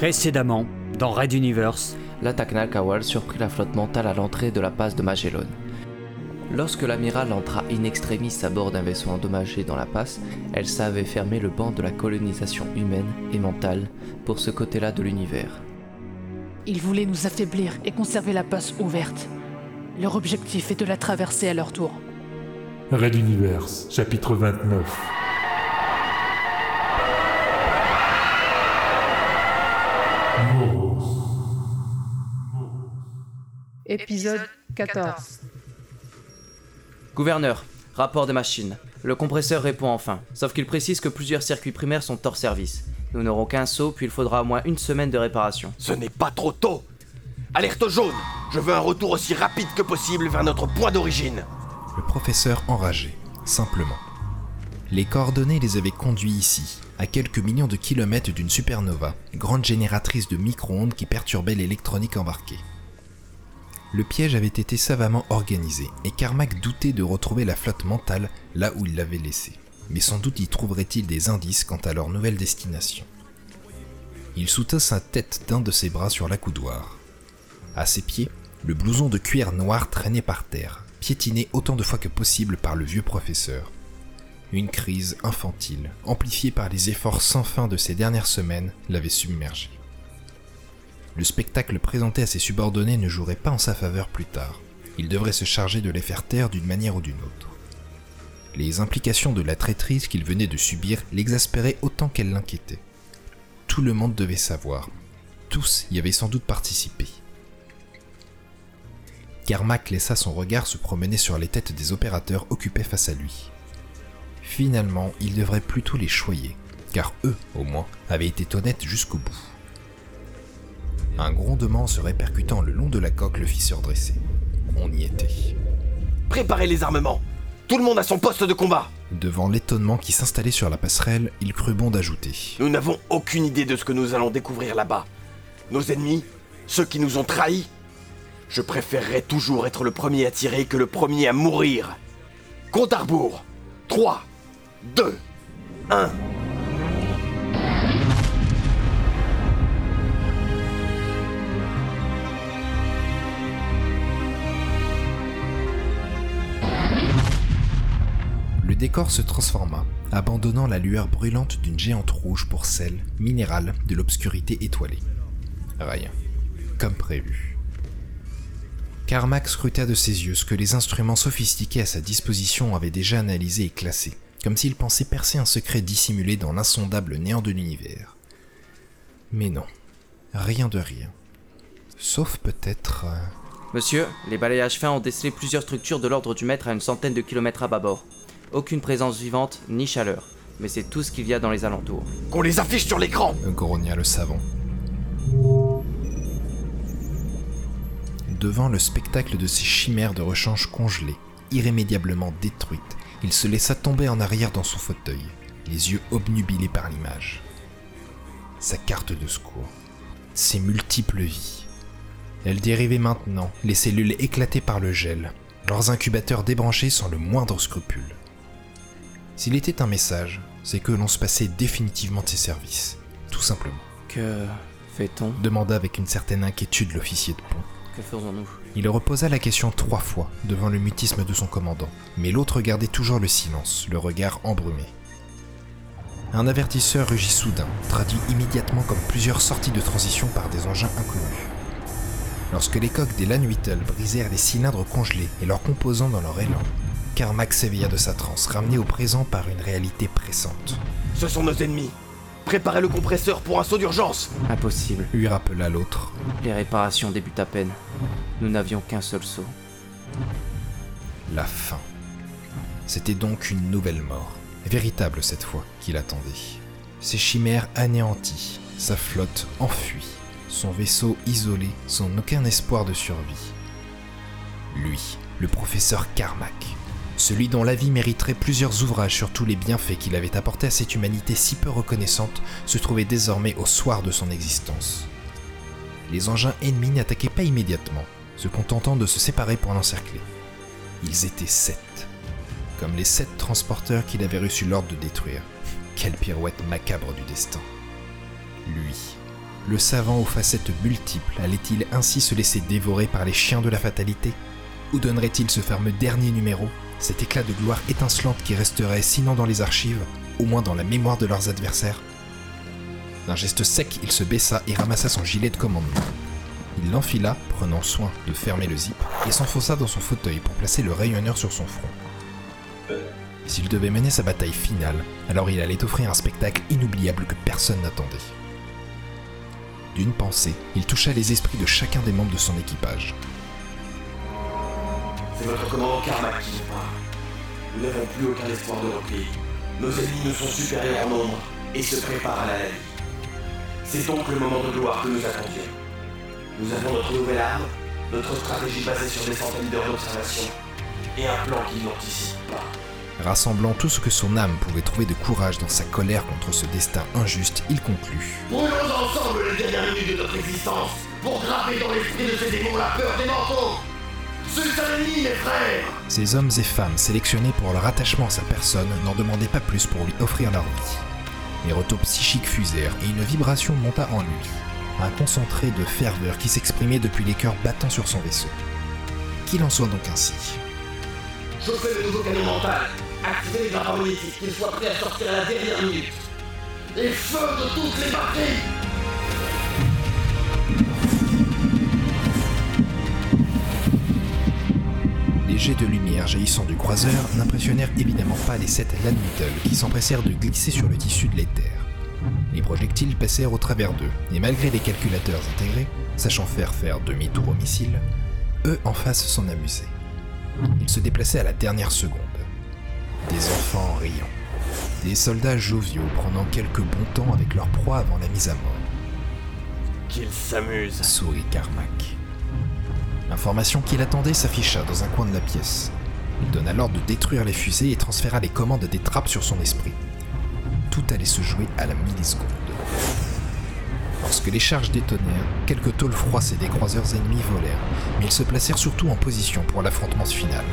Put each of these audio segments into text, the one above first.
Précédemment, dans Red Universe, L'attaque Nalkawal surprit la flotte mentale à l'entrée de la passe de Magellan. Lorsque l'amiral entra in extremis à bord d'un vaisseau endommagé dans la passe, elle savait fermer le banc de la colonisation humaine et mentale pour ce côté-là de l'univers. Ils voulaient nous affaiblir et conserver la passe ouverte. Leur objectif est de la traverser à leur tour. Red Universe, chapitre 29. Épisode 14. Gouverneur, rapport des machines. Le compresseur répond enfin, sauf qu'il précise que plusieurs circuits primaires sont hors service. Nous n'aurons qu'un saut, puis il faudra au moins une semaine de réparation. Ce n'est pas trop tôt Alerte jaune Je veux un retour aussi rapide que possible vers notre point d'origine Le professeur enragé, simplement. Les coordonnées les avaient conduits ici, à quelques millions de kilomètres d'une supernova, grande génératrice de micro-ondes qui perturbait l'électronique embarquée. Le piège avait été savamment organisé, et Carmack doutait de retrouver la flotte mentale là où il l'avait laissée. Mais sans doute y trouverait-il des indices quant à leur nouvelle destination. Il soutint sa tête d'un de ses bras sur l'accoudoir. À ses pieds, le blouson de cuir noir traînait par terre, piétiné autant de fois que possible par le vieux professeur. Une crise infantile, amplifiée par les efforts sans fin de ces dernières semaines, l'avait submergé. Le spectacle présenté à ses subordonnés ne jouerait pas en sa faveur plus tard. Il devrait se charger de les faire taire d'une manière ou d'une autre. Les implications de la traîtrise qu'il venait de subir l'exaspéraient autant qu'elle l'inquiétait. Tout le monde devait savoir. Tous y avaient sans doute participé. Carmack laissa son regard se promener sur les têtes des opérateurs occupés face à lui. Finalement, il devrait plutôt les choyer, car eux, au moins, avaient été honnêtes jusqu'au bout. Un grondement se répercutant le long de la coque le fit se redresser. On y était. Préparez les armements Tout le monde à son poste de combat Devant l'étonnement qui s'installait sur la passerelle, il crut bon d'ajouter. Nous n'avons aucune idée de ce que nous allons découvrir là-bas. Nos ennemis, ceux qui nous ont trahis, je préférerais toujours être le premier à tirer que le premier à mourir. Compte à rebours 3, 2, 1. Décor se transforma, abandonnant la lueur brûlante d'une géante rouge pour celle, minérale, de l'obscurité étoilée. Rien. Comme prévu. Carmack scruta de ses yeux ce que les instruments sophistiqués à sa disposition avaient déjà analysé et classé, comme s'il pensait percer un secret dissimulé dans l'insondable néant de l'univers. Mais non, rien de rien. Sauf peut-être... euh, Monsieur, les balayages fins ont décelé plusieurs structures de l'ordre du mètre à une centaine de kilomètres à bâbord. Aucune présence vivante ni chaleur, mais c'est tout ce qu'il y a dans les alentours. Qu'on les affiche sur l'écran grogna le savant. Devant le spectacle de ces chimères de rechange congelées, irrémédiablement détruites, il se laissa tomber en arrière dans son fauteuil, les yeux obnubilés par l'image. Sa carte de secours. Ses multiples vies. Elles dérivaient maintenant, les cellules éclatées par le gel, leurs incubateurs débranchés sans le moindre scrupule. S'il était un message, c'est que l'on se passait définitivement de ses services, tout simplement. Que fait-on? Demanda avec une certaine inquiétude l'officier de pont. Que faisons-nous? Il reposa la question trois fois devant le mutisme de son commandant, mais l'autre gardait toujours le silence, le regard embrumé. Un avertisseur rugit soudain, traduit immédiatement comme plusieurs sorties de transition par des engins inconnus. Lorsque les coques des Lanwittel brisèrent les cylindres congelés et leurs composants dans leur élan, Carmack s'éveilla de sa transe, ramené au présent par une réalité pressante. Ce sont nos ennemis Préparez le compresseur pour un saut d'urgence Impossible. Lui rappela l'autre. Les réparations débutent à peine. Nous n'avions qu'un seul saut. La fin. C'était donc une nouvelle mort, véritable cette fois, qu'il attendait. Ses chimères anéanties, sa flotte enfuie, son vaisseau isolé sans aucun espoir de survie. Lui, le professeur Carmack, celui dont la vie mériterait plusieurs ouvrages sur tous les bienfaits qu'il avait apportés à cette humanité si peu reconnaissante, se trouvait désormais au soir de son existence. Les engins ennemis n'attaquaient pas immédiatement, se contentant de se séparer pour l'encercler. Ils étaient sept, comme les sept transporteurs qu'il avait reçu l'ordre de détruire. Quelle pirouette macabre du destin. Lui, Le savant aux facettes multiples allait-il ainsi se laisser dévorer par les chiens de la fatalité? Ou donnerait-il ce fameux dernier numéro, cet éclat de gloire étincelante qui resterait sinon dans les archives, au moins dans la mémoire de leurs adversaires D'un geste sec, il se baissa et ramassa son gilet de commandement. Il l'enfila, prenant soin de fermer le zip, et s'enfonça dans son fauteuil pour placer le rayonneur sur son front. S'il devait mener sa bataille finale, alors il allait offrir un spectacle inoubliable que personne n'attendait. D'une pensée, il toucha les esprits de chacun des membres de son équipage. C'est votre commandant Carmack qui nous parle. Nous n'avons plus aucun espoir de repli. Nos ennemis nous sont supérieurs en nombre et se préparent à la vie. C'est donc le moment de gloire que nous attendions. Nous avons notre nouvelle arme, notre stratégie basée sur des centaines d'heures d'observation et un plan qui n'anticipe pas. Rassemblant tout ce que son âme pouvait trouver de courage dans sa colère contre ce destin injuste, il conclut. Brûlons ensemble les dernières minutes de notre existence pour graver dans l'esprit de ces démons la peur des Ennemi, mes frères Ces hommes et femmes sélectionnés pour leur attachement à sa personne n'en demandaient pas plus pour lui offrir leur vie. Les retours psychiques fusèrent et une vibration monta en lui, un concentré de ferveur qui s'exprimait depuis les cœurs battant sur son vaisseau. Qu'il en soit donc ainsi. Chauffez le nouveau canon mental Activez les qu'ils à sortir à la dernière minute Et feu de toutes les batteries jets de lumière jaillissant du croiseur n'impressionnèrent évidemment pas les sept Lanmittle qui s'empressèrent de glisser sur le tissu de l'éther. Les projectiles passèrent au travers d'eux, et malgré les calculateurs intégrés, sachant faire faire demi-tour au missile, eux en face s'en amusaient. Ils se déplaçaient à la dernière seconde. Des enfants riant. Des soldats joviaux prenant quelques bons temps avec leur proie avant la mise à mort. Qu'ils s'amusent Sourit Carmack. L'information qu'il attendait s'afficha dans un coin de la pièce. Il donna l'ordre de détruire les fusées et transféra les commandes des trappes sur son esprit. Tout allait se jouer à la milliseconde. Lorsque les charges détonnèrent, quelques tôles froissées des croiseurs ennemis volèrent, mais ils se placèrent surtout en position pour l'affrontement final.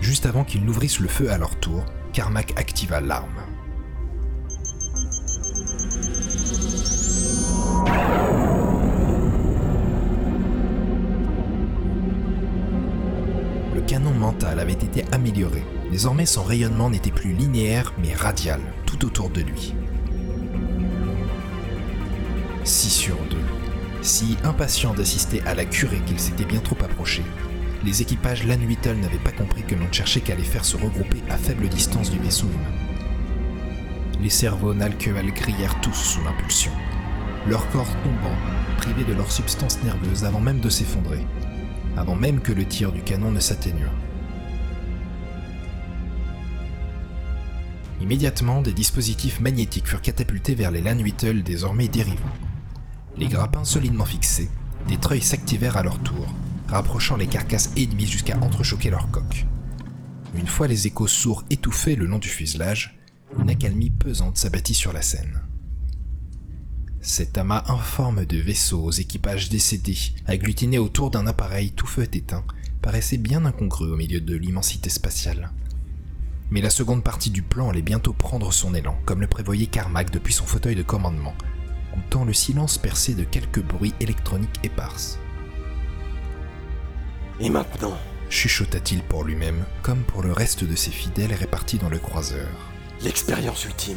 Juste avant qu'ils n'ouvrissent le feu à leur tour, Carmack activa l'arme. Le canon mental avait été amélioré. Désormais, son rayonnement n'était plus linéaire, mais radial, tout autour de lui. 6 sur 2. Si impatient d'assister à la curée qu'il s'était bien trop approché, les équipages Lanwittle n'avaient pas compris que l'on ne cherchait qu'à les faire se regrouper à faible distance du vaisseau humain. Les cerveaux Nalkeal grillèrent tous sous l'impulsion, leur corps tombant, privés de leur substance nerveuse avant même de s'effondrer, avant même que le tir du canon ne s'atténuât. Immédiatement, des dispositifs magnétiques furent catapultés vers les Lanwittle désormais dérivants. Les grappins solidement fixés, des treuils s'activèrent à leur tour, rapprochant les carcasses ennemies jusqu'à entrechoquer leur coque. Une fois les échos sourds étouffés le long du fuselage, une accalmie pesante s'abattit sur la scène. Cet amas informe de vaisseaux aux équipages décédés, agglutinés autour d'un appareil tout feu éteint, paraissait bien incongru au milieu de l'immensité spatiale. Mais la seconde partie du plan allait bientôt prendre son élan, comme le prévoyait Carmack depuis son fauteuil de commandement, goûtant le silence percé de quelques bruits électroniques éparses. Et maintenant? Chuchota-t-il pour lui-même, comme pour le reste de ses fidèles répartis dans le croiseur. L'expérience ultime.